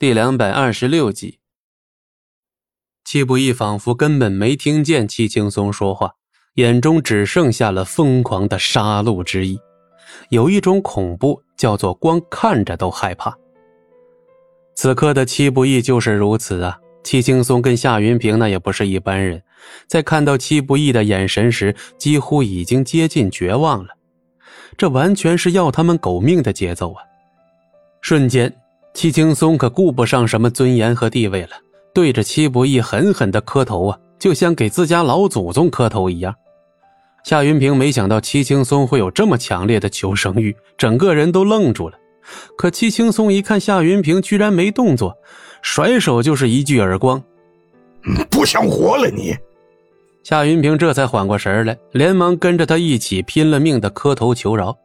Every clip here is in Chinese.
第两百二十六集。戚不义仿佛根本没听见戚青松说话，眼中只剩下了疯狂的杀戮之意。有一种恐怖，叫做光看着都害怕。此刻的戚不义就是如此啊！戚青松跟夏云平那也不是一般人，在看到戚不义的眼神时，几乎已经接近绝望了。这完全是要他们狗命的节奏啊！瞬间。戚青松可顾不上什么尊严和地位了，对着戚不义狠狠的磕头啊，就像给自家老祖宗磕头一样。夏云平没想到戚青松会有这么强烈的求生欲，整个人都愣住了。可戚青松一看夏云平居然没动作，甩手就是一句耳光：“不想活了你！”夏云平这才缓过神来，连忙跟着他一起拼了命的磕头求饶。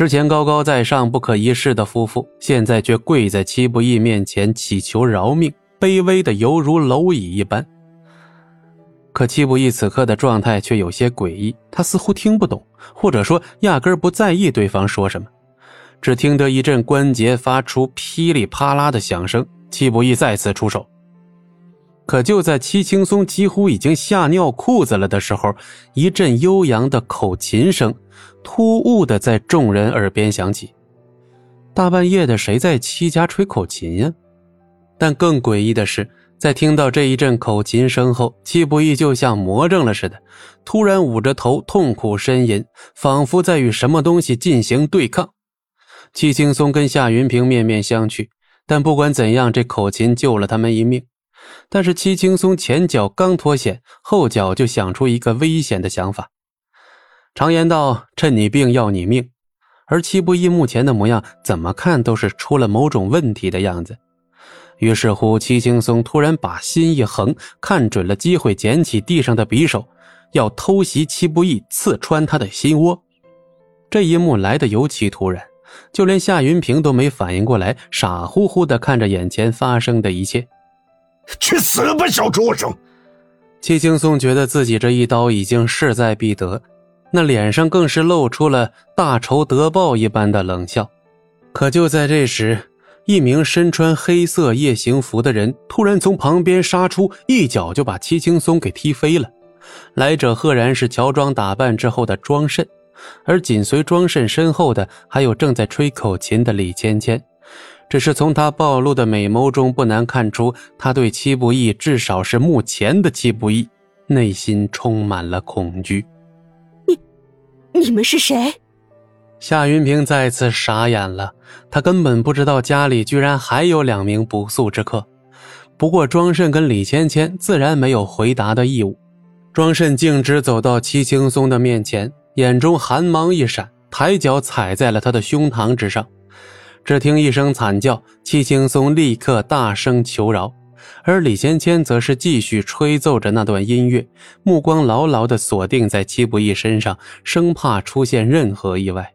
之前高高在上、不可一世的夫妇，现在却跪在戚不义面前祈求饶命，卑微的犹如蝼蚁一般。可戚不义此刻的状态却有些诡异，他似乎听不懂，或者说压根不在意对方说什么。只听得一阵关节发出噼里啪啦的响声，戚不义再次出手。可就在戚青松几乎已经吓尿裤子了的时候，一阵悠扬的口琴声。突兀的在众人耳边响起，大半夜的谁在戚家吹口琴呀？但更诡异的是，在听到这一阵口琴声后，戚不义就像魔怔了似的，突然捂着头痛苦呻吟，仿佛在与什么东西进行对抗。戚青松跟夏云平面面相觑，但不管怎样，这口琴救了他们一命。但是戚青松前脚刚脱险，后脚就想出一个危险的想法。常言道：“趁你病要你命。”而戚不义目前的模样，怎么看都是出了某种问题的样子。于是乎，戚青松突然把心一横，看准了机会，捡起地上的匕首，要偷袭戚不义，刺穿他的心窝。这一幕来得尤其突然，就连夏云平都没反应过来，傻乎乎地看着眼前发生的一切。去死吧，小畜生！戚青松觉得自己这一刀已经势在必得。那脸上更是露出了大仇得报一般的冷笑，可就在这时，一名身穿黑色夜行服的人突然从旁边杀出，一脚就把戚青松给踢飞了。来者赫然是乔装打扮之后的庄慎，而紧随庄慎身后的还有正在吹口琴的李芊芊。只是从他暴露的美眸中，不难看出他对戚不义，至少是目前的戚不义，内心充满了恐惧。你你们是谁？夏云平再次傻眼了，他根本不知道家里居然还有两名不速之客。不过庄慎跟李芊芊自然没有回答的义务。庄慎径直走到戚青松的面前，眼中寒芒一闪，抬脚踩在了他的胸膛之上。只听一声惨叫，戚青松立刻大声求饶。而李芊芊则是继续吹奏着那段音乐，目光牢牢地锁定在戚不义身上，生怕出现任何意外。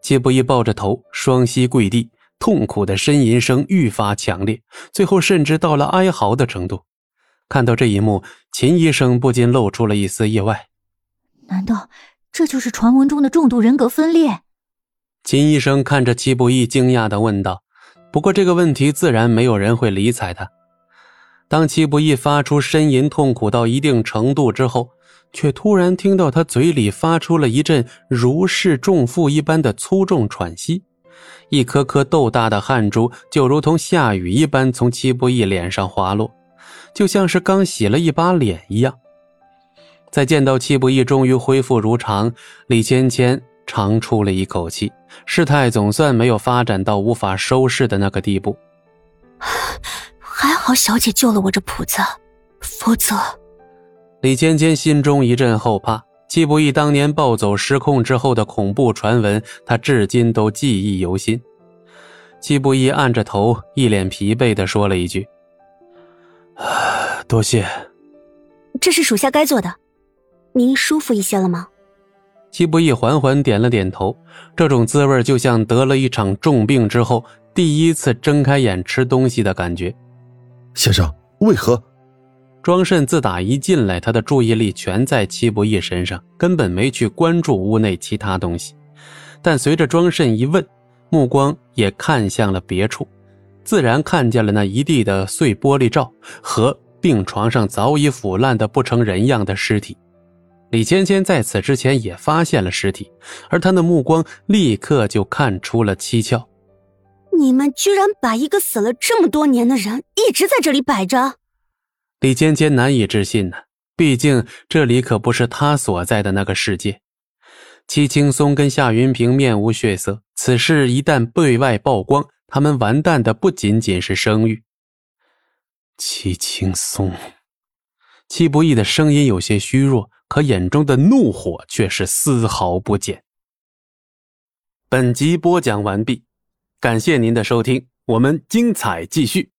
戚不义抱着头，双膝跪地，痛苦的呻吟声愈发强烈，最后甚至到了哀嚎的程度。看到这一幕，秦医生不禁露出了一丝意外：难道这就是传闻中的重度人格分裂？秦医生看着戚不义，惊讶地问道。不过这个问题自然没有人会理睬他。当戚不义发出呻吟、痛苦到一定程度之后，却突然听到他嘴里发出了一阵如释重负一般的粗重喘息，一颗颗豆大的汗珠就如同下雨一般从戚不义脸上滑落，就像是刚洗了一把脸一样。在见到戚不义终于恢复如常，李芊芊长出了一口气，事态总算没有发展到无法收拾的那个地步。还好小姐救了我这谱子，否则……李芊芊心中一阵后怕。季不义当年暴走失控之后的恐怖传闻，他至今都记忆犹新。季不义按着头，一脸疲惫的说了一句：“多谢。”这是属下该做的。您舒服一些了吗？戚不义缓缓点了点头。这种滋味就像得了一场重病之后第一次睁开眼吃东西的感觉。先生，为何？庄慎自打一进来，他的注意力全在戚不义身上，根本没去关注屋内其他东西。但随着庄慎一问，目光也看向了别处。自然看见了那一地的碎玻璃罩和病床上早已腐烂的不成人样的尸体。李芊芊在此之前也发现了尸体，而她的目光立刻就看出了蹊跷。你们居然把一个死了这么多年的人一直在这里摆着！李芊芊难以置信呢，毕竟这里可不是她所在的那个世界。戚青松跟夏云平面无血色，此事一旦对外曝光，他们完蛋的不仅仅是声誉。戚青松，戚不义的声音有些虚弱。可眼中的怒火却是丝毫不减。本集播讲完毕，感谢您的收听，我们精彩继续。